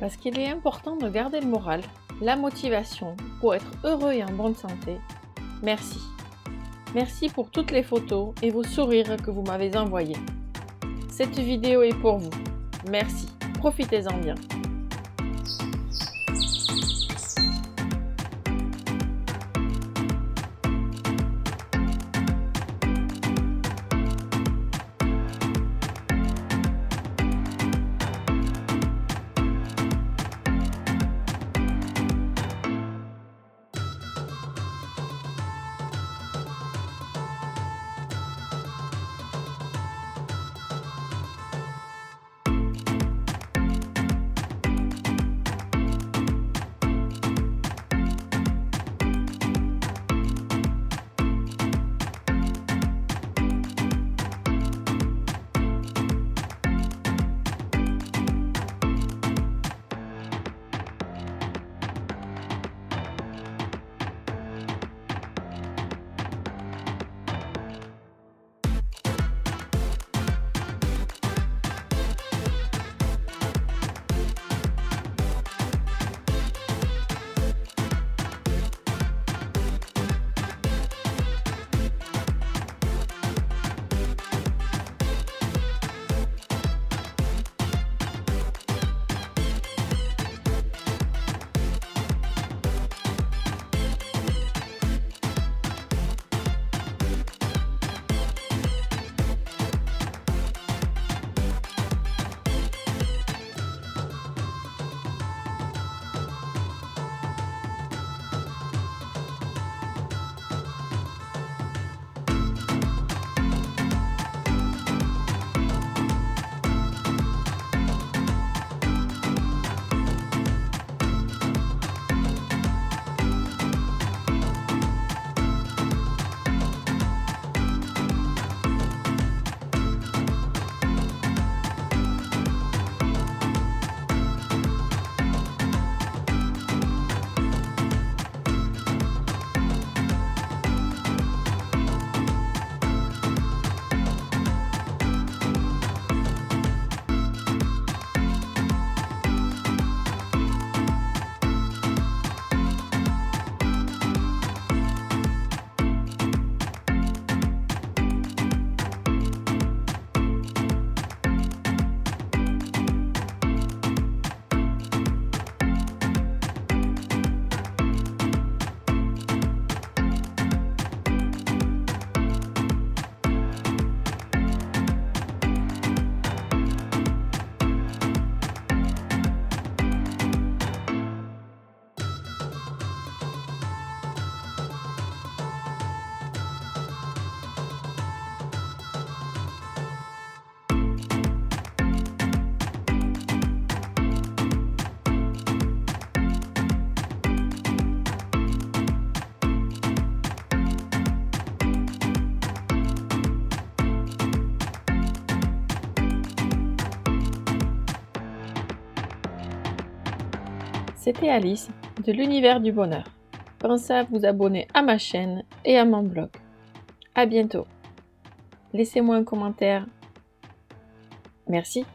Parce qu'il est important de garder le moral, la motivation pour être heureux et en bonne santé. Merci. Merci pour toutes les photos et vos sourires que vous m'avez envoyés. Cette vidéo est pour vous. Merci. Profitez-en bien. C'était Alice de l'univers du bonheur. Pensez à vous abonner à ma chaîne et à mon blog. À bientôt. Laissez-moi un commentaire. Merci.